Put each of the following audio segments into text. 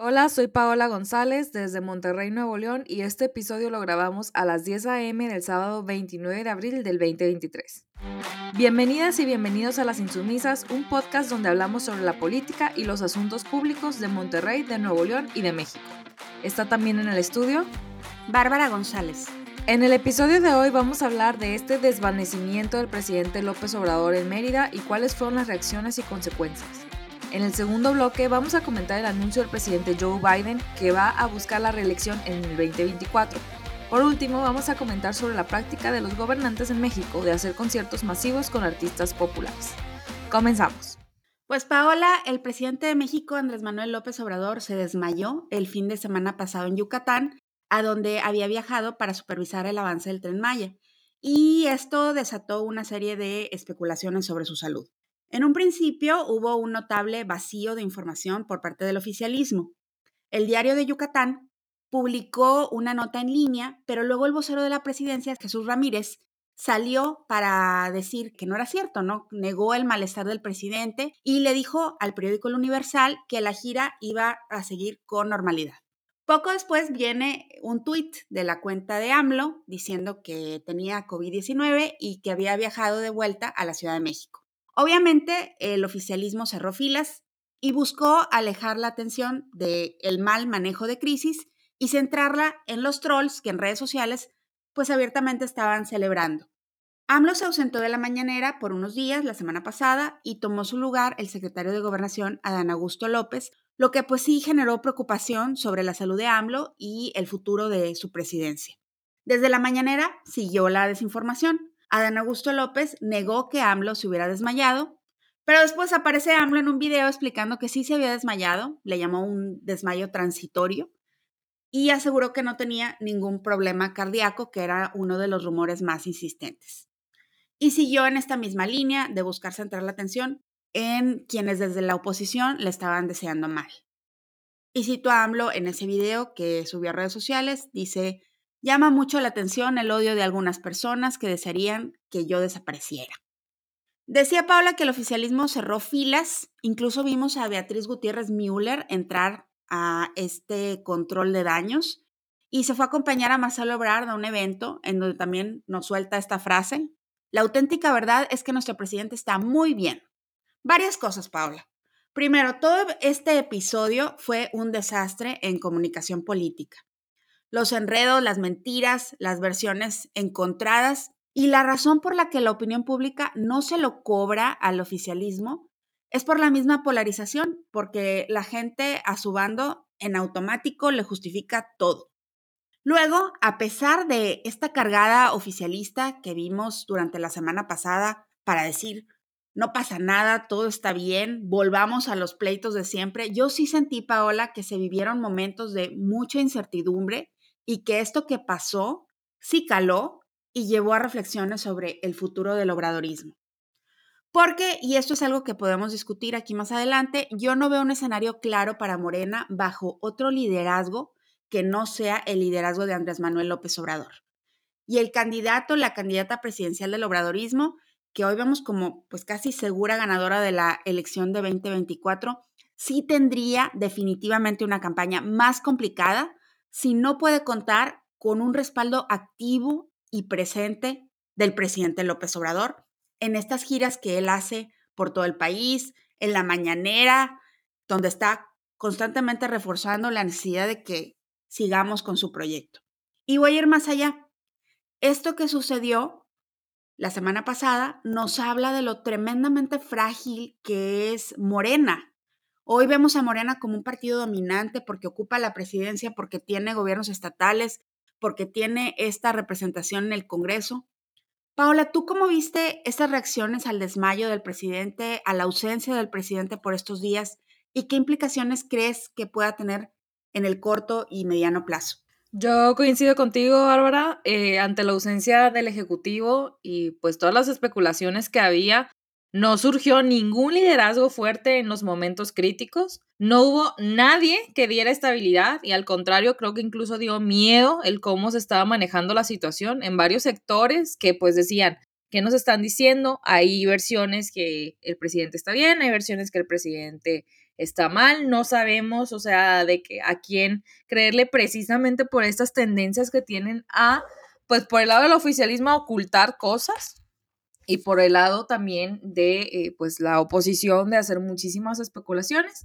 Hola, soy Paola González desde Monterrey, Nuevo León y este episodio lo grabamos a las 10 a.m. del sábado 29 de abril del 2023. Bienvenidas y bienvenidos a Las Insumisas, un podcast donde hablamos sobre la política y los asuntos públicos de Monterrey, de Nuevo León y de México. Está también en el estudio Bárbara González. En el episodio de hoy vamos a hablar de este desvanecimiento del presidente López Obrador en Mérida y cuáles fueron las reacciones y consecuencias. En el segundo bloque vamos a comentar el anuncio del presidente Joe Biden que va a buscar la reelección en el 2024. Por último, vamos a comentar sobre la práctica de los gobernantes en México de hacer conciertos masivos con artistas populares. Comenzamos. Pues Paola, el presidente de México, Andrés Manuel López Obrador, se desmayó el fin de semana pasado en Yucatán, a donde había viajado para supervisar el avance del tren Maya. Y esto desató una serie de especulaciones sobre su salud. En un principio hubo un notable vacío de información por parte del oficialismo. El diario de Yucatán publicó una nota en línea, pero luego el vocero de la presidencia, Jesús Ramírez, salió para decir que no era cierto, ¿no? Negó el malestar del presidente y le dijo al periódico El Universal que la gira iba a seguir con normalidad. Poco después viene un tuit de la cuenta de AMLO diciendo que tenía COVID-19 y que había viajado de vuelta a la Ciudad de México. Obviamente, el oficialismo cerró filas y buscó alejar la atención del mal manejo de crisis y centrarla en los trolls que en redes sociales pues abiertamente estaban celebrando. AMLO se ausentó de la mañanera por unos días la semana pasada y tomó su lugar el secretario de Gobernación, Adán Augusto López, lo que pues sí generó preocupación sobre la salud de AMLO y el futuro de su presidencia. Desde la mañanera siguió la desinformación. Adán Augusto López negó que AMLO se hubiera desmayado, pero después aparece AMLO en un video explicando que sí se había desmayado, le llamó un desmayo transitorio, y aseguró que no tenía ningún problema cardíaco, que era uno de los rumores más insistentes. Y siguió en esta misma línea de buscar centrar la atención en quienes desde la oposición le estaban deseando mal. Y cito a AMLO en ese video que subió a redes sociales, dice, Llama mucho la atención el odio de algunas personas que desearían que yo desapareciera. Decía Paula que el oficialismo cerró filas, incluso vimos a Beatriz Gutiérrez Müller entrar a este control de daños y se fue a acompañar a Marcelo Ebrard a un evento en donde también nos suelta esta frase. La auténtica verdad es que nuestro presidente está muy bien. Varias cosas, Paula. Primero, todo este episodio fue un desastre en comunicación política los enredos, las mentiras, las versiones encontradas y la razón por la que la opinión pública no se lo cobra al oficialismo es por la misma polarización, porque la gente a su bando en automático le justifica todo. Luego, a pesar de esta cargada oficialista que vimos durante la semana pasada para decir, no pasa nada, todo está bien, volvamos a los pleitos de siempre, yo sí sentí, Paola, que se vivieron momentos de mucha incertidumbre y que esto que pasó sí caló y llevó a reflexiones sobre el futuro del obradorismo. Porque, y esto es algo que podemos discutir aquí más adelante, yo no veo un escenario claro para Morena bajo otro liderazgo que no sea el liderazgo de Andrés Manuel López Obrador. Y el candidato, la candidata presidencial del obradorismo, que hoy vemos como pues casi segura ganadora de la elección de 2024, sí tendría definitivamente una campaña más complicada si no puede contar con un respaldo activo y presente del presidente López Obrador en estas giras que él hace por todo el país, en la mañanera, donde está constantemente reforzando la necesidad de que sigamos con su proyecto. Y voy a ir más allá. Esto que sucedió la semana pasada nos habla de lo tremendamente frágil que es Morena Hoy vemos a Morena como un partido dominante porque ocupa la presidencia, porque tiene gobiernos estatales, porque tiene esta representación en el Congreso. Paola, ¿tú cómo viste estas reacciones al desmayo del presidente, a la ausencia del presidente por estos días y qué implicaciones crees que pueda tener en el corto y mediano plazo? Yo coincido contigo, Bárbara, eh, ante la ausencia del Ejecutivo y pues todas las especulaciones que había no surgió ningún liderazgo fuerte en los momentos críticos. No hubo nadie que diera estabilidad y al contrario creo que incluso dio miedo el cómo se estaba manejando la situación en varios sectores que pues decían, ¿qué nos están diciendo? Hay versiones que el presidente está bien, hay versiones que el presidente está mal, no sabemos, o sea, de que a quién creerle precisamente por estas tendencias que tienen a, pues por el lado del oficialismo, ocultar cosas y por el lado también de, eh, pues, la oposición de hacer muchísimas especulaciones.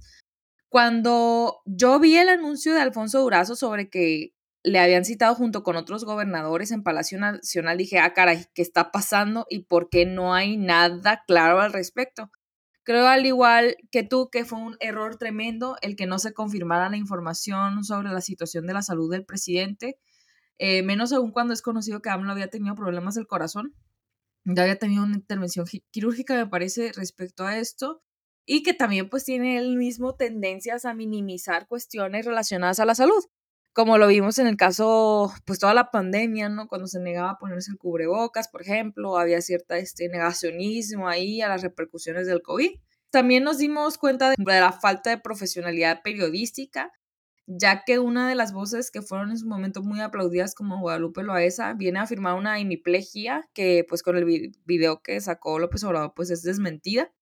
Cuando yo vi el anuncio de Alfonso Durazo sobre que le habían citado junto con otros gobernadores en Palacio Nacional, dije, ah, caray, ¿qué está pasando y por qué no hay nada claro al respecto? Creo al igual que tú que fue un error tremendo el que no se confirmara la información sobre la situación de la salud del presidente, eh, menos aún cuando es conocido que AMLO había tenido problemas del corazón, ya había tenido una intervención quirúrgica, me parece, respecto a esto, y que también pues tiene el mismo tendencias a minimizar cuestiones relacionadas a la salud como lo vimos en el caso, pues toda la pandemia, ¿no? Cuando se negaba a ponerse el cubrebocas, por ejemplo, había cierta este, negacionismo ahí a las repercusiones del COVID. También nos dimos cuenta de la falta de profesionalidad periodística, ya que una de las voces que fueron en su momento muy aplaudidas como Guadalupe Loaesa viene a afirmar una hemiplegia que pues con el video que sacó López Obrador pues es desmentida.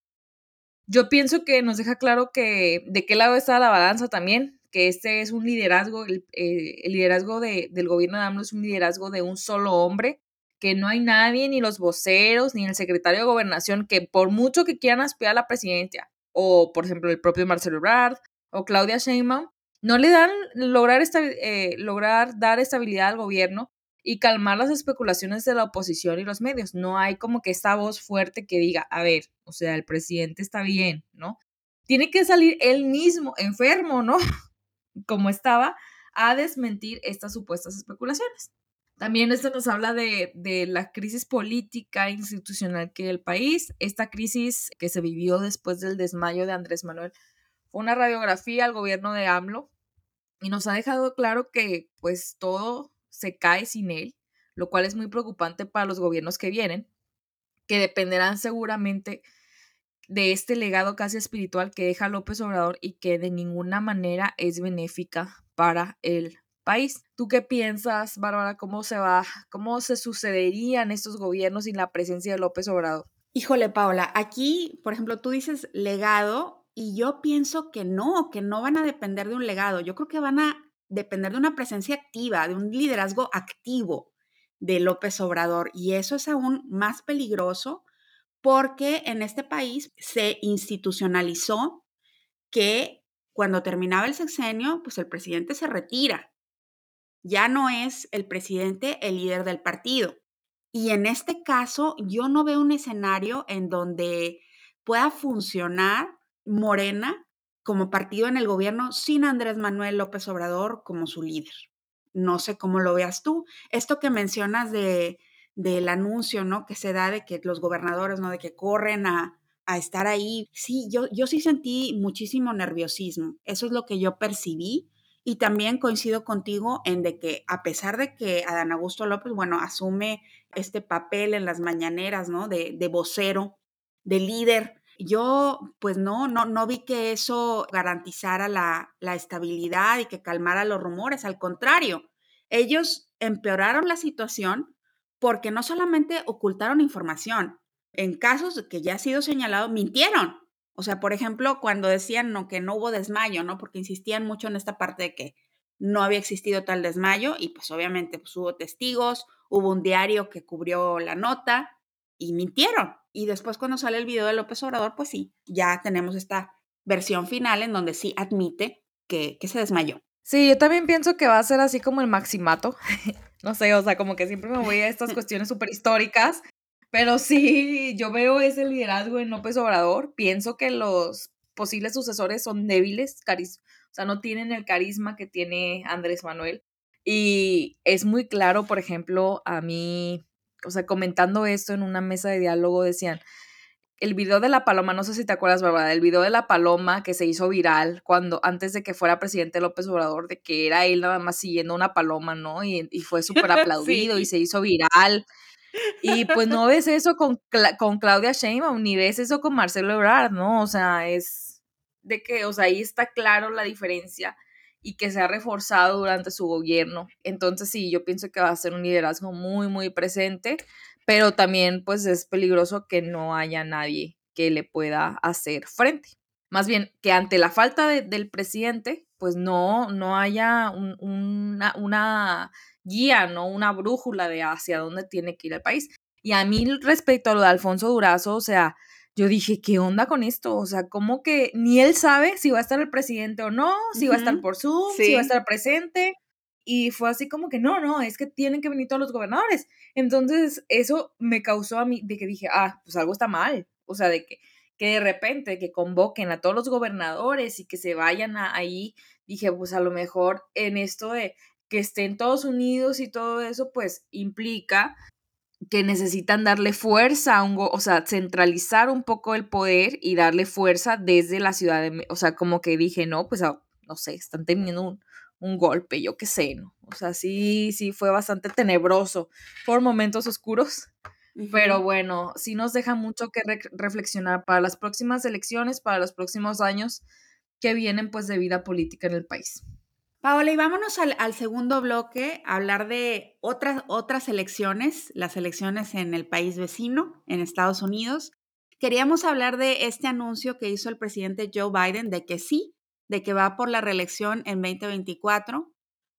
Yo pienso que nos deja claro que de qué lado está la balanza también, que este es un liderazgo, el, eh, liderazgo de, del gobierno de AMLO es un liderazgo de un solo hombre, que no hay nadie, ni los voceros, ni el secretario de gobernación, que por mucho que quieran aspirar a la presidencia, o por ejemplo el propio Marcelo Ebrard, o Claudia Sheinbaum, no le dan lograr, esta, eh, lograr dar estabilidad al gobierno y calmar las especulaciones de la oposición y los medios. No hay como que esta voz fuerte que diga, a ver, o sea, el presidente está bien, ¿no? Tiene que salir él mismo enfermo, ¿no? como estaba, a desmentir estas supuestas especulaciones. También esto nos habla de, de, la crisis política e institucional que el país, esta crisis que se vivió después del desmayo de Andrés Manuel, fue una radiografía al gobierno de AMLO y nos ha dejado claro que pues todo se cae sin él, lo cual es muy preocupante para los gobiernos que vienen, que dependerán seguramente de este legado casi espiritual que deja López Obrador y que de ninguna manera es benéfica para el país. ¿Tú qué piensas, Bárbara? ¿Cómo se va, cómo se sucederían estos gobiernos sin la presencia de López Obrador? Híjole, Paola, aquí, por ejemplo, tú dices legado y yo pienso que no, que no van a depender de un legado. Yo creo que van a depender de una presencia activa, de un liderazgo activo de López Obrador y eso es aún más peligroso porque en este país se institucionalizó que cuando terminaba el sexenio, pues el presidente se retira. Ya no es el presidente el líder del partido. Y en este caso, yo no veo un escenario en donde pueda funcionar Morena como partido en el gobierno sin Andrés Manuel López Obrador como su líder. No sé cómo lo veas tú. Esto que mencionas de del anuncio, ¿no? Que se da de que los gobernadores, ¿no? De que corren a, a estar ahí. Sí, yo, yo sí sentí muchísimo nerviosismo. Eso es lo que yo percibí. Y también coincido contigo en de que a pesar de que Adán Augusto López, bueno, asume este papel en las mañaneras, ¿no? De, de vocero, de líder, yo pues no, no, no vi que eso garantizara la, la estabilidad y que calmara los rumores. Al contrario, ellos empeoraron la situación porque no solamente ocultaron información, en casos que ya ha sido señalado, mintieron. O sea, por ejemplo, cuando decían no, que no hubo desmayo, ¿no? Porque insistían mucho en esta parte de que no había existido tal desmayo y pues obviamente pues, hubo testigos, hubo un diario que cubrió la nota y mintieron. Y después cuando sale el video de López Obrador, pues sí, ya tenemos esta versión final en donde sí admite que, que se desmayó. Sí, yo también pienso que va a ser así como el maximato. no sé, o sea, como que siempre me voy a estas cuestiones súper históricas, pero sí, yo veo ese liderazgo en López Obrador. Pienso que los posibles sucesores son débiles, o sea, no tienen el carisma que tiene Andrés Manuel. Y es muy claro, por ejemplo, a mí, o sea, comentando esto en una mesa de diálogo, decían, el video de la paloma, no sé si te acuerdas, Bárbara, el video de la paloma que se hizo viral cuando, antes de que fuera presidente López Obrador, de que era él nada más siguiendo una paloma, ¿no? Y, fue súper aplaudido y se hizo viral. Y pues no ves eso con, con Claudia Sheinbaum, ni ves eso con Marcelo Ebrard, ¿no? O sea, es de que, o sea, ahí está claro la diferencia y que se ha reforzado durante su gobierno. Entonces sí, yo pienso que va a ser un liderazgo muy, muy presente pero también pues es peligroso que no haya nadie que le pueda hacer frente. más bien que ante la falta del presidente, pues no, no haya una, una guía, ¿no? Una brújula de hacia dónde tiene que ir el país. Y a mí respecto a lo de Alfonso Durazo, o sea, yo dije, ¿qué onda con esto? O sea, como que ni él sabe si va a estar el presidente o no, si va a estar por Zoom, si va a estar presente. Y fue así como que no, no, es que tienen que venir todos los gobernadores. Entonces, eso me causó a mí de que dije, ah, pues algo está mal. O sea, de que, que de repente que convoquen a todos los gobernadores y que se vayan ahí, dije, pues a lo mejor en esto de que estén todos unidos y todo eso, pues implica que necesitan darle fuerza a un, o sea, centralizar un poco el poder y darle fuerza desde la ciudad de, o sea, como que dije, no, pues, ah, no sé, están teniendo un, un golpe, yo qué sé, ¿no? O sea, sí, sí, fue bastante tenebroso por momentos oscuros, pero bueno, sí nos deja mucho que reflexionar para las próximas elecciones, para los próximos años que vienen, pues, de vida política en el país. Paola, y vámonos al, segundo bloque, a hablar de otras, otras elecciones, las elecciones en el país vecino, en Estados Unidos. Queríamos hablar de este anuncio que hizo el presidente Joe Biden de que sí, de que va por la reelección en 2024,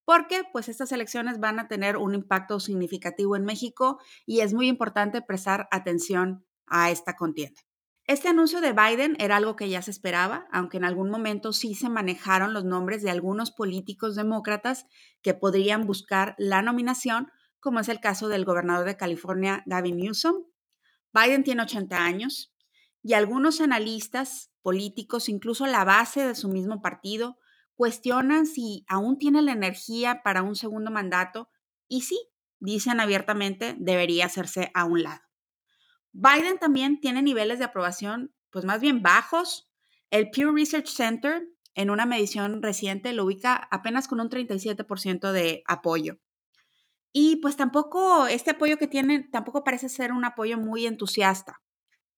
porque pues estas elecciones van a tener un impacto significativo en México y es muy importante prestar atención a esta contienda. Este anuncio de Biden era algo que ya se esperaba, aunque en algún momento sí se manejaron los nombres de algunos políticos demócratas que podrían buscar la nominación, como es el caso del gobernador de California, Gavin Newsom. Biden tiene 80 años y algunos analistas políticos, incluso la base de su mismo partido, cuestionan si aún tiene la energía para un segundo mandato y sí, dicen abiertamente, debería hacerse a un lado. Biden también tiene niveles de aprobación, pues más bien bajos. El Pew Research Center, en una medición reciente, lo ubica apenas con un 37% de apoyo. Y pues tampoco, este apoyo que tiene, tampoco parece ser un apoyo muy entusiasta.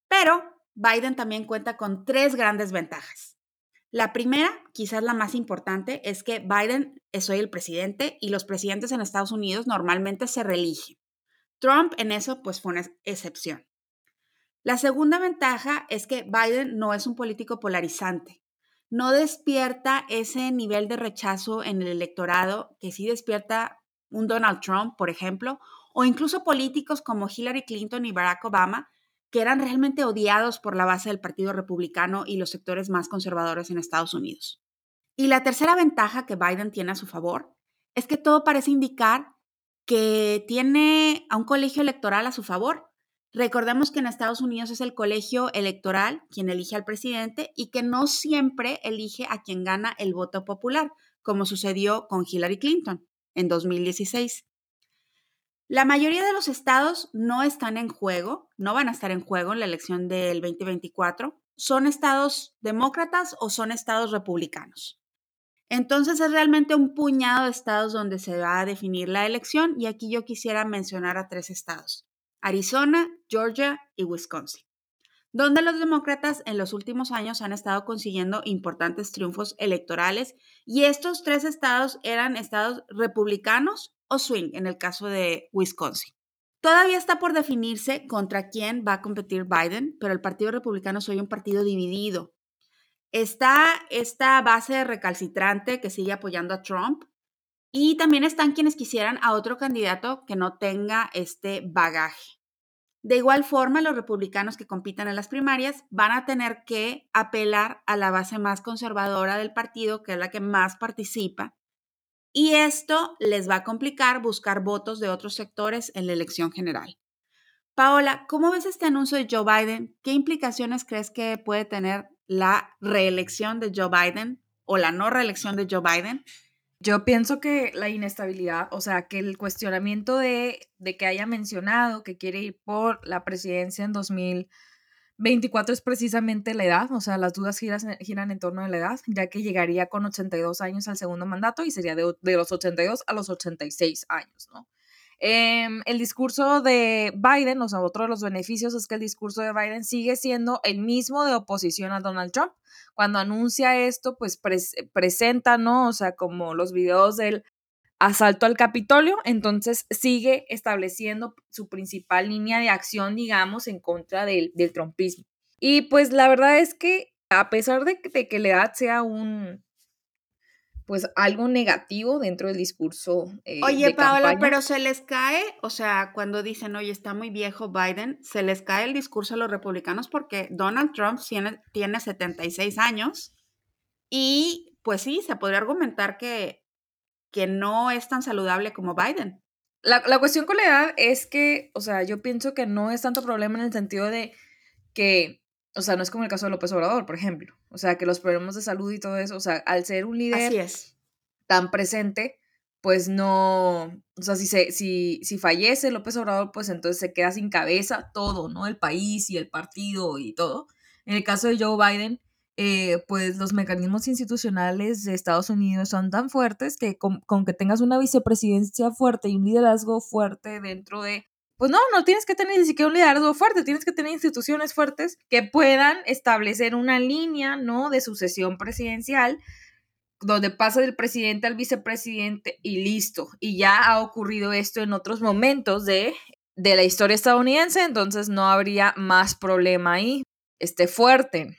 Pero Biden también cuenta con tres grandes ventajas. La primera, quizás la más importante, es que Biden es hoy el presidente y los presidentes en Estados Unidos normalmente se reeligen. Trump en eso pues fue una excepción. La segunda ventaja es que Biden no es un político polarizante. No despierta ese nivel de rechazo en el electorado que sí despierta un Donald Trump, por ejemplo, o incluso políticos como Hillary Clinton y Barack Obama, que eran realmente odiados por la base del Partido Republicano y los sectores más conservadores en Estados Unidos. Y la tercera ventaja que Biden tiene a su favor es que todo parece indicar que tiene a un colegio electoral a su favor. Recordemos que en Estados Unidos es el colegio electoral quien elige al presidente y que no siempre elige a quien gana el voto popular, como sucedió con Hillary Clinton en 2016. La mayoría de los estados no están en juego, no van a estar en juego en la elección del 2024. ¿Son estados demócratas o son estados republicanos? Entonces es realmente un puñado de estados donde se va a definir la elección y aquí yo quisiera mencionar a tres estados. Arizona, Georgia y Wisconsin, donde los demócratas en los últimos años han estado consiguiendo importantes triunfos electorales y estos tres estados eran estados republicanos o swing en el caso de Wisconsin. Todavía está por definirse contra quién va a competir Biden, pero el Partido Republicano soy un partido dividido. Está esta base recalcitrante que sigue apoyando a Trump, y también están quienes quisieran a otro candidato que no tenga este bagaje. De igual forma, los republicanos que compitan en las primarias van a tener que apelar a la base más conservadora del partido, que es la que más participa, y esto les va a complicar buscar votos de otros sectores en la elección general. Paola, ¿cómo ves este anuncio de Joe Biden? ¿Qué implicaciones crees que puede tener la reelección de Joe Biden o la no reelección de Joe Biden yo pienso que la inestabilidad, o sea, que el cuestionamiento de, que haya mencionado que quiere ir por la presidencia en 2024 es precisamente la edad, o sea, las dudas giran, en torno a la edad, ya que llegaría con 82 años al segundo mandato y sería de, de los 82 a los 86 años, ¿no? Em, el discurso de Biden, o sea, otro de los beneficios es que el discurso de Biden sigue siendo el mismo de oposición a Donald Trump. Cuando anuncia esto, pues presenta, ¿no? O sea, como los videos del asalto al Capitolio, entonces sigue estableciendo su principal línea de acción, digamos, en contra del, del trumpismo. Y pues la verdad es que a pesar de, que la edad sea un, pues algo negativo dentro del discurso. Eh, oye, Paola, pero se les cae, o sea, cuando dicen, oye, está muy viejo Biden, se les cae el discurso a los republicanos porque Donald Trump tiene, tiene 76 años y pues sí, se podría argumentar que, que no es tan saludable como Biden. La, la cuestión con la edad es que, o sea, yo pienso que no es tanto problema en el sentido de que o sea, no es como el caso de López Obrador, por ejemplo. O sea, que los problemas de salud y todo eso, o sea, al ser un líder tan presente, pues no, o sea, si, se, si, si fallece López Obrador, pues entonces se queda sin cabeza todo, ¿no? El país y el partido y todo. En el caso de Joe Biden, eh, pues los mecanismos institucionales de Estados Unidos son tan fuertes que con, que tengas una vicepresidencia fuerte y un liderazgo fuerte dentro de pues no, no tienes que tener ni siquiera un liderazgo fuerte, tienes que tener instituciones fuertes que puedan establecer una línea, ¿no? De sucesión presidencial, donde pasa del presidente al vicepresidente y listo. Y ya ha ocurrido esto en otros momentos de, de la historia estadounidense, entonces no habría más problema ahí, esté fuerte.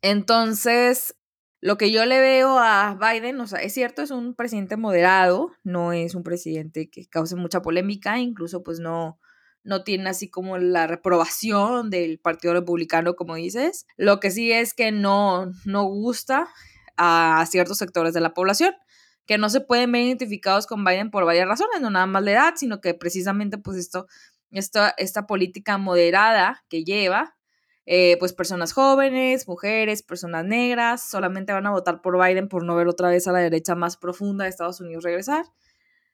Entonces, lo que yo le veo a Biden, o sea, es cierto, es un presidente moderado, no es un presidente que cause mucha polémica, incluso pues no, no tiene así como la reprobación del Partido Republicano, como dices. Lo que sí es que no, no gusta a ciertos sectores de la población, que no se pueden ver identificados con Biden por varias razones, no nada más la edad, sino que precisamente pues esto, esta, esta política moderada que lleva, eh, pues personas jóvenes, mujeres, personas negras, solamente van a votar por Biden por no ver otra vez a la derecha más profunda de Estados Unidos regresar.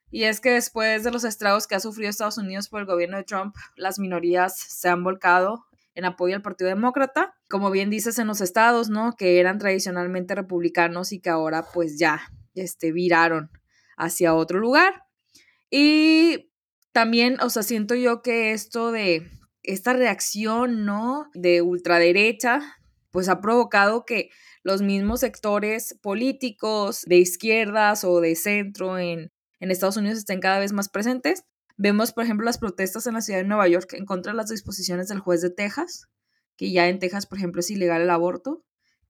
Y es que después de los estragos que ha sufrido Estados Unidos por el gobierno de Trump, las minorías se han volcado en apoyo al Partido Demócrata, como bien dices en los estados, ¿no? Que eran tradicionalmente republicanos y que ahora pues ya este, viraron hacia otro lugar. Y también, o sea, siento yo que esto de esta reacción, ¿no? De ultraderecha, pues ha provocado que los mismos sectores políticos de izquierdas o de centro en, en Estados Unidos estén cada vez más presentes. Vemos, por ejemplo, las protestas en la ciudad de Nueva York en contra de las disposiciones del juez de Texas, que ya en Texas, por ejemplo, es ilegal el aborto.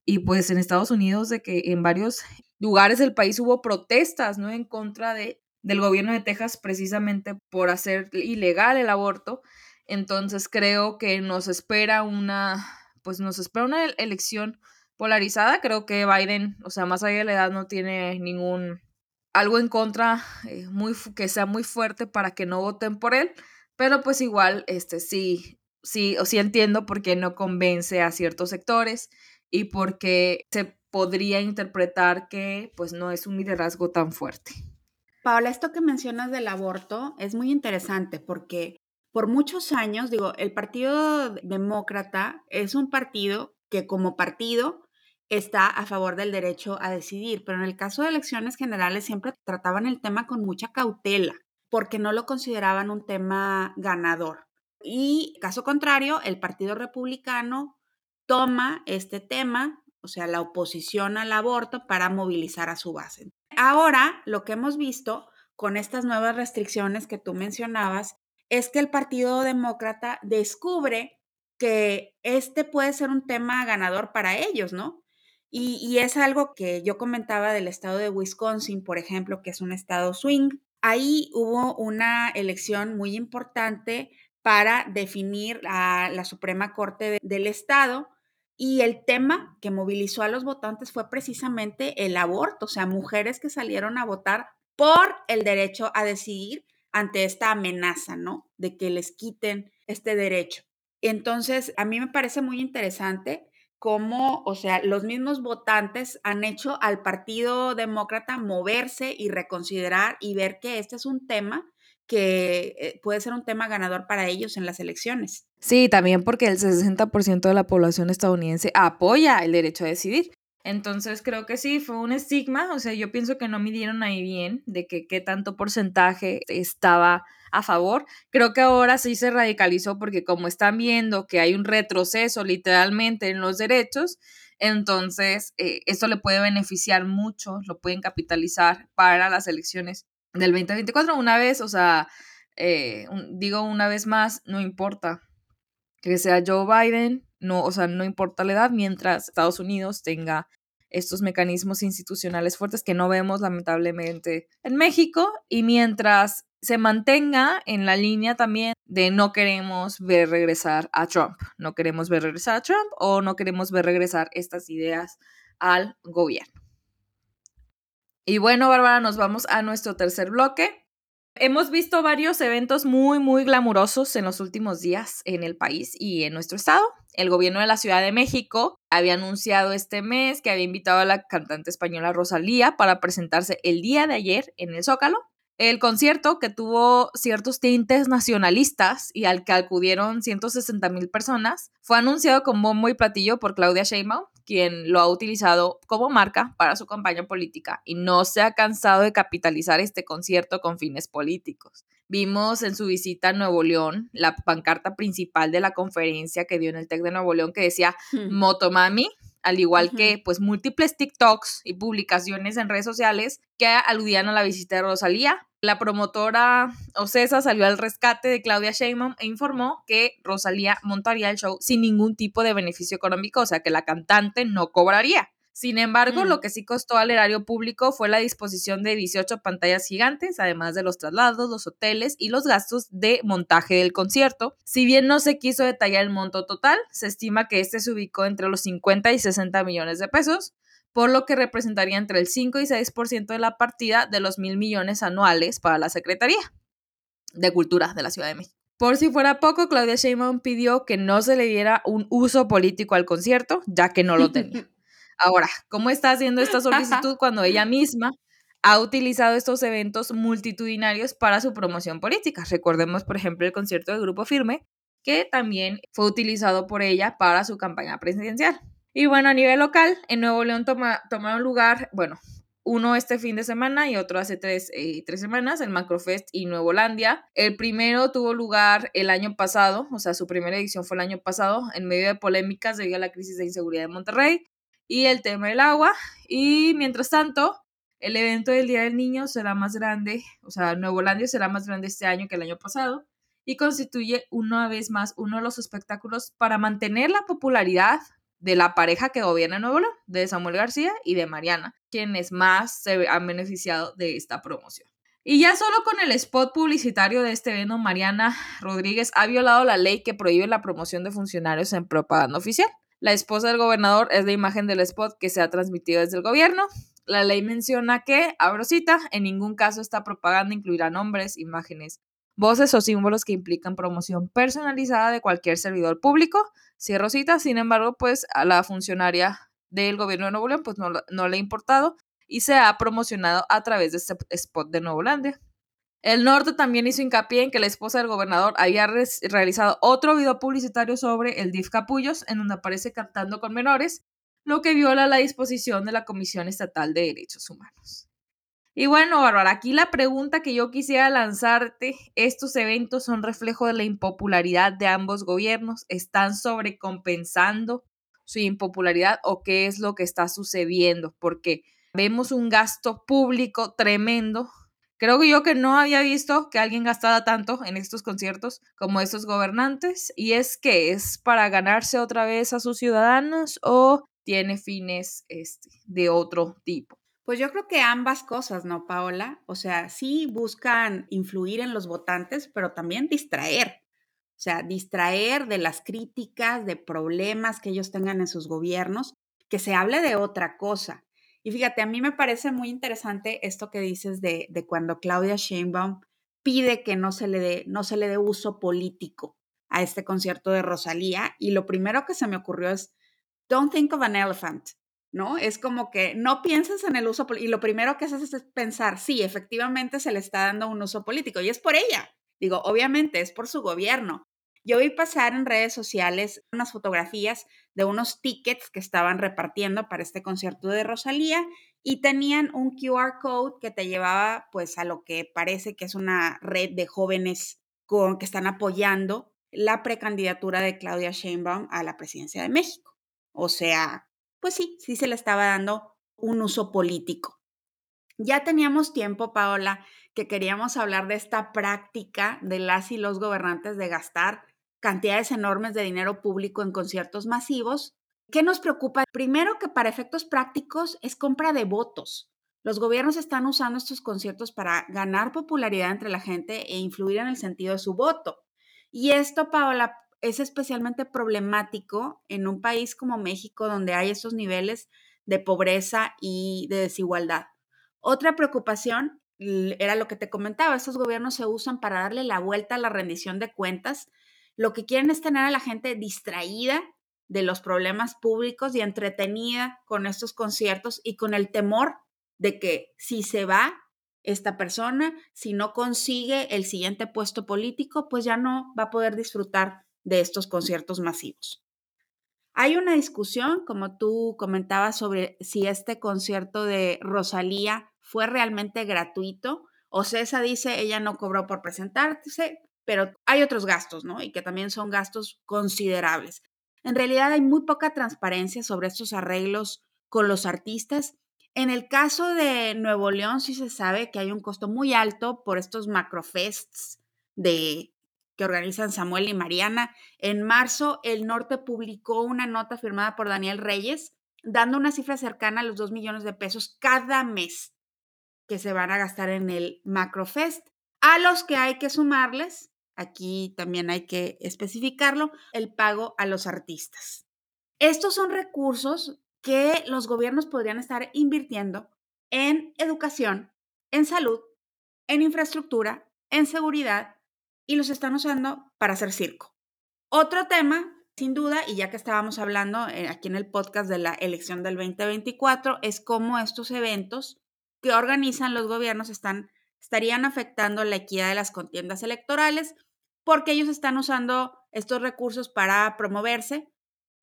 Y pues en Estados Unidos, de que en varios lugares del país hubo protestas, ¿no? En contra de, del gobierno de Texas precisamente por hacer ilegal el aborto. Entonces creo que nos espera una, pues nos espera una elección polarizada. Creo que Biden, o sea, más allá de la edad, no tiene ningún algo en contra eh, muy que sea muy fuerte para que no voten por él. Pero pues igual, este sí, sí, o sí entiendo por qué no convence a ciertos sectores y porque se podría interpretar que pues no es un liderazgo tan fuerte. Paola, esto que mencionas del aborto es muy interesante porque por muchos años, digo, el Partido Demócrata es un partido que como partido está a favor del derecho a decidir, pero en el caso de elecciones generales siempre trataban el tema con mucha cautela, porque no lo consideraban un tema ganador. Y caso contrario, el Partido Republicano toma este tema, o sea, la oposición al aborto, para movilizar a su base. Ahora, lo que hemos visto con estas nuevas restricciones que tú mencionabas es que el Partido Demócrata descubre que este puede ser un tema ganador para ellos, ¿no? Y, es algo que yo comentaba del estado de Wisconsin, por ejemplo, que es un estado swing. Ahí hubo una elección muy importante para definir a la Suprema Corte del Estado y el tema que movilizó a los votantes fue precisamente el aborto, o sea, mujeres que salieron a votar por el derecho a decidir ante esta amenaza, ¿no? De que les quiten este derecho. Entonces, a mí me parece muy interesante cómo, o sea, los mismos votantes han hecho al Partido Demócrata moverse y reconsiderar y ver que este es un tema que eh, puede ser un tema ganador para ellos en las elecciones. Sí, también porque el 60% de la población estadounidense apoya el derecho a decidir. Entonces creo que sí, fue un estigma, o sea, yo pienso que no midieron ahí bien de que qué tanto porcentaje estaba a favor. Creo que ahora sí se radicalizó porque como están viendo que hay un retroceso literalmente en los derechos, entonces eh, esto le puede beneficiar mucho, lo pueden capitalizar para las elecciones del 2024. Una vez, o sea, eh, digo una vez más, no importa que sea Joe Biden no, o sea, no importa la edad, mientras Estados Unidos tenga estos mecanismos institucionales fuertes que no vemos lamentablemente en México y mientras se mantenga en la línea también de no queremos ver regresar a Trump, no queremos ver regresar a Trump o no queremos ver regresar estas ideas al gobierno. Y bueno, Bárbara, nos vamos a nuestro tercer bloque. Hemos visto varios eventos muy, muy glamurosos en los últimos días en el país y en nuestro estado. El gobierno de la Ciudad de México había anunciado este mes que había invitado a la cantante española Rosalía para presentarse el día de ayer en el Zócalo el concierto, que tuvo ciertos tintes nacionalistas y al que acudieron 160 mil personas, fue anunciado con bombo y platillo por Claudia Sheinbaum, quien lo ha utilizado como marca para su campaña política y no se ha cansado de capitalizar este concierto con fines políticos. Vimos en su visita a Nuevo León la pancarta principal de la conferencia que dio en el TEC de Nuevo León que decía hmm. Motomami, al igual que pues múltiples TikToks y publicaciones en redes sociales que aludían a la visita de Rosalía. La promotora Ocesa salió al rescate de Claudia Sheinbaum e informó que Rosalía montaría el show sin ningún tipo de beneficio económico, o sea que la cantante no cobraría. Sin embargo, lo mm. que sí costó al erario público fue la disposición de 18 pantallas gigantes, además de los traslados, los hoteles y los gastos de montaje del concierto. Si bien no se quiso detallar el monto total, se estima que este se ubicó entre los 50 y 60 millones de pesos, por lo que representaría entre el 5 y 6% de la partida de los mil millones anuales para la Secretaría de Cultura de la Ciudad de México. Por si fuera poco, Claudia Sheinbaum pidió que no se le diera un uso político al concierto, ya que no lo tenía. Ahora, ¿cómo está haciendo esta solicitud cuando ella misma ha utilizado estos eventos multitudinarios para su promoción política? Recordemos, por ejemplo, el concierto del Grupo Firme, que también fue utilizado por ella para su campaña presidencial. Y bueno, a nivel local, en Nuevo León toma, tomaron lugar, bueno, uno este fin de semana y otro hace tres, eh, tres, semanas, el Macrofest y Nuevo Holandia. El primero tuvo lugar el año pasado, o sea, su primera edición fue el año pasado, en medio de polémicas debido a la crisis de inseguridad de Monterrey y el tema del agua. Y mientras tanto, el evento del Día del Niño será más grande, o sea, Nuevo Holandia será más grande este año que el año pasado y constituye una vez más uno de los espectáculos para mantener la popularidad de la pareja que gobierna Nuevo León, de Samuel García y de Mariana, quienes más se han beneficiado de esta promoción. Y ya solo con el spot publicitario de este evento, Mariana Rodríguez ha violado la ley que prohíbe la promoción de funcionarios en propaganda oficial. La esposa del gobernador es la imagen del spot que se ha transmitido desde el gobierno. La ley menciona que, abro cita, en ningún caso esta propaganda incluirá nombres, imágenes, voces o símbolos que implican promoción personalizada de cualquier servidor público. Cierro cita, sin embargo, pues a la funcionaria del gobierno de Nuevo León pues no, no le ha importado y se ha promocionado a través de este spot de Nuevo León. El norte también hizo hincapié en que la esposa del gobernador había realizado otro video publicitario sobre el DIF Capullos, en donde aparece cantando con menores, lo que viola la disposición de la Comisión Estatal de Derechos Humanos. Y bueno, Bárbara, aquí la pregunta que yo quisiera lanzarte, ¿estos eventos son reflejo de la impopularidad de ambos gobiernos? ¿Están sobrecompensando su impopularidad o qué es lo que está sucediendo? Porque vemos un gasto público tremendo Creo yo que no había visto que alguien gastara tanto en estos conciertos como estos gobernantes. Y es que es para ganarse otra vez a sus ciudadanos o tiene fines este, de otro tipo. Pues yo creo que ambas cosas, ¿no, Paola? O sea, sí buscan influir en los votantes, pero también distraer. O sea, distraer de las críticas, de problemas que ellos tengan en sus gobiernos, que se hable de otra cosa. Y fíjate, a mí me parece muy interesante esto que dices de, cuando Claudia Sheinbaum pide que no se, le dé, no se le uso político a este concierto de Rosalía. Y lo primero que se me ocurrió es, don't think of an elephant, ¿no? Es como que no pienses en el uso político. Y lo primero que haces es pensar, sí, efectivamente se le está dando un uso político. Y es por ella. Digo, obviamente es por su gobierno. Yo vi pasar en redes sociales unas fotografías de unos tickets que estaban repartiendo para este concierto de Rosalía y tenían un QR code que te llevaba pues a lo que parece que es una red de jóvenes con, que están apoyando la precandidatura de Claudia Sheinbaum a la presidencia de México. O sea, pues sí, sí se le estaba dando un uso político. Ya teníamos tiempo, Paola, que queríamos hablar de esta práctica de las y los gobernantes de gastar cantidades enormes de dinero público en conciertos masivos. ¿Qué nos preocupa? Primero que para efectos prácticos es compra de votos. Los gobiernos están usando estos conciertos para ganar popularidad entre la gente e influir en el sentido de su voto. Y esto, Paola, es especialmente problemático en un país como México, donde hay estos niveles de pobreza y de desigualdad. Otra preocupación era lo que te comentaba, estos gobiernos se usan para darle la vuelta a la rendición de cuentas. Lo que quieren es tener a la gente distraída de los problemas públicos y entretenida con estos conciertos y con el temor de que si se va esta persona, si no consigue el siguiente puesto político, pues ya no va a poder disfrutar de estos conciertos masivos. Hay una discusión, como tú comentabas, sobre si este concierto de Rosalía fue realmente gratuito. O César dice, ella no cobró por presentarse, pero hay otros gastos, ¿no? Y que también son gastos considerables. En realidad hay muy poca transparencia sobre estos arreglos con los artistas. En el caso de Nuevo León sí se sabe que hay un costo muy alto por estos macrofests de que organizan Samuel y Mariana. En marzo, el norte publicó una nota firmada por Daniel Reyes, dando una cifra cercana a los 2 millones de pesos cada mes que se van a gastar en el Macrofest, a los que hay que sumarles, aquí también hay que especificarlo, el pago a los artistas. Estos son recursos que los gobiernos podrían estar invirtiendo en educación, en salud, en infraestructura, en seguridad y los están usando para hacer circo. Otro tema, sin duda, y ya que estábamos hablando eh, aquí en el podcast de la elección del 2024, es cómo estos eventos que organizan los gobiernos estarían afectando la equidad de las contiendas electorales porque ellos están usando estos recursos para promoverse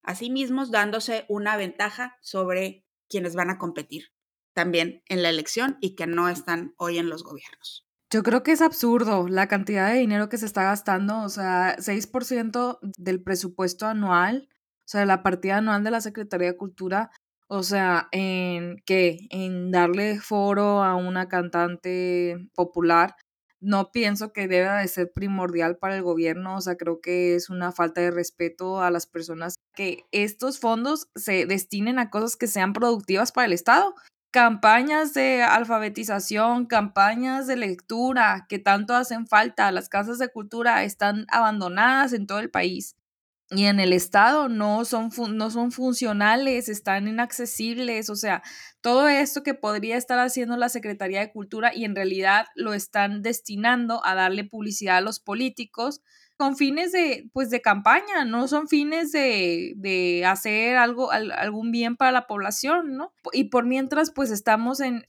a sí mismos, dándose una ventaja sobre quienes van a competir también en la elección y que no están hoy en los gobiernos. Yo creo que es absurdo la cantidad de dinero que se está gastando, o sea, 6% del presupuesto anual, o sea, la partida anual de la Secretaría de Cultura, o sea, en qué, en darle foro a una cantante popular, no pienso que deba de ser primordial para el gobierno, o sea, creo que es una falta de respeto a las personas que estos fondos se destinen a cosas que sean productivas para el Estado campañas de alfabetización, campañas de lectura que tanto hacen falta. Las casas de cultura están abandonadas en todo el país y en el estado no son, no son funcionales, están inaccesibles, o sea, todo esto que podría estar haciendo la Secretaría de Cultura y en realidad lo están destinando a darle publicidad a los políticos con fines de, pues, de campaña, no son fines de, de hacer algo, algún bien para la población, ¿no? Y por mientras, pues estamos en,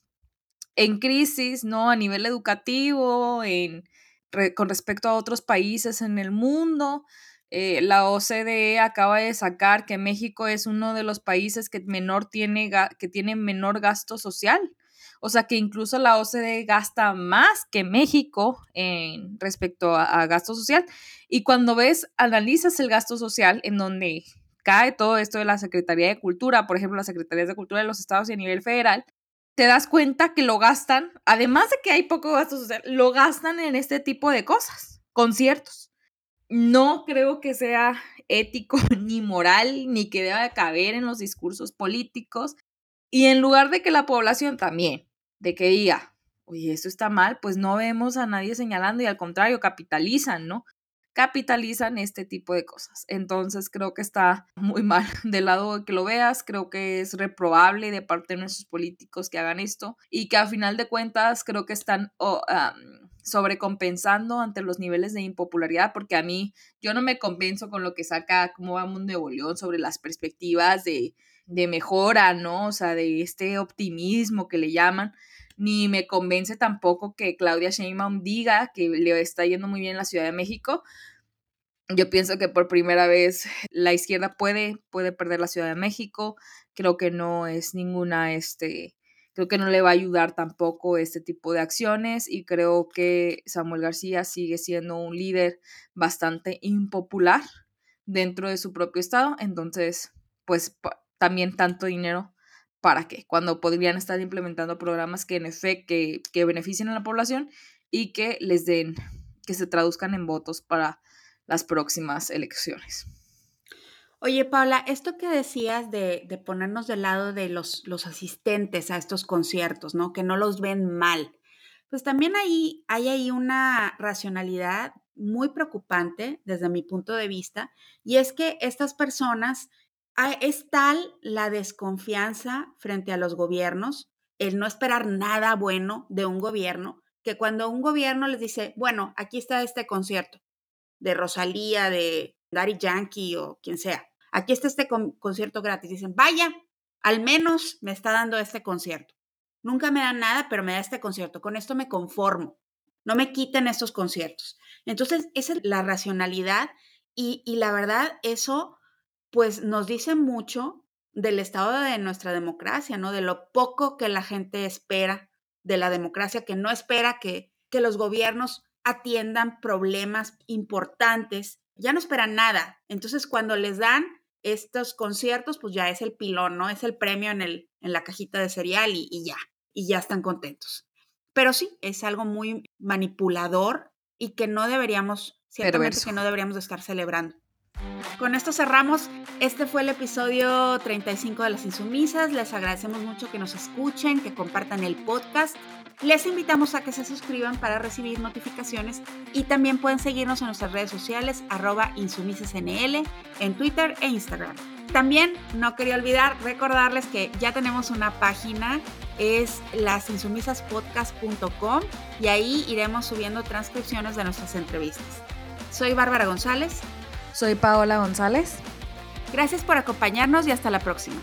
en crisis, ¿no? A nivel educativo, en, con respecto a otros países en el mundo. Eh, la OCDE acaba de sacar que México es uno de los países que, menor tiene, que tiene menor gasto social. O sea que incluso la OCDE gasta más que México en respecto a, gasto social. Y cuando ves, analizas el gasto social en donde cae todo esto de la Secretaría de Cultura, por ejemplo, las Secretarías de Cultura de los estados y a nivel federal, te das cuenta que lo gastan, además de que hay poco gasto social, lo gastan en este tipo de cosas, conciertos. No creo que sea ético ni moral, ni que deba caber en los discursos políticos. Y en lugar de que la población también de que diga, oye, esto está mal, pues no vemos a nadie señalando y al contrario, capitalizan, ¿no? Capitalizan este tipo de cosas. Entonces creo que está muy mal del lado de que lo veas, creo que es reprobable de parte de nuestros políticos que hagan esto y que a final de cuentas creo que están sobrecompensando ante los niveles de impopularidad, porque a mí yo no me compenso con lo que saca cómo va Mundo de León sobre las perspectivas de, de mejora, ¿no? O sea, de este optimismo que le llaman, ni me convence tampoco que Claudia Sheinbaum diga que le está yendo muy bien en la Ciudad de México. Yo pienso que por primera vez la izquierda puede, puede perder la Ciudad de México. Creo que no es ninguna, este, creo que no le va a ayudar tampoco este tipo de acciones y creo que Samuel García sigue siendo un líder bastante impopular dentro de su propio estado. Entonces, pues también tanto dinero para qué, cuando podrían estar implementando programas que en efecto que, que beneficien a la población y que les den, que se traduzcan en votos para las próximas elecciones. Oye, Paula, esto que decías de, ponernos del lado de los, los, asistentes a estos conciertos, ¿no? Que no los ven mal. Pues también ahí, hay ahí una racionalidad muy preocupante desde mi punto de vista, y es que estas personas, es tal la desconfianza frente a los gobiernos, el no esperar nada bueno de un gobierno, que cuando un gobierno les dice, bueno, aquí está este concierto de Rosalía, de Daddy Yankee o quien sea, aquí está este concierto gratis. Dicen, vaya, al menos me está dando este concierto. Nunca me dan nada, pero me da este concierto. Con esto me conformo. No me quiten estos conciertos. Entonces, esa es la racionalidad y la verdad, eso pues nos dice mucho del estado de nuestra democracia, ¿no? De lo poco que la gente espera de la democracia, que no espera que, que los gobiernos atiendan problemas importantes, ya no esperan nada. Entonces, cuando les dan estos conciertos, pues ya es el pilón, ¿no? Es el premio en, el, en la cajita de cereal y, ya, y ya están contentos. Pero sí, es algo muy manipulador y que no deberíamos, ciertamente que no deberíamos estar celebrando. Con esto cerramos. Este fue el episodio 35 de Las Insumisas. Les agradecemos mucho que nos escuchen, que compartan el podcast. Les invitamos a que se suscriban para recibir notificaciones y también pueden seguirnos en nuestras redes sociales arroba insumisasnl en Twitter e Instagram. También no quería olvidar recordarles que ya tenemos una página, es lasinsumisaspodcast.com y ahí iremos subiendo transcripciones de nuestras entrevistas. Soy Bárbara González. Soy Paola González. Gracias por acompañarnos y hasta la próxima.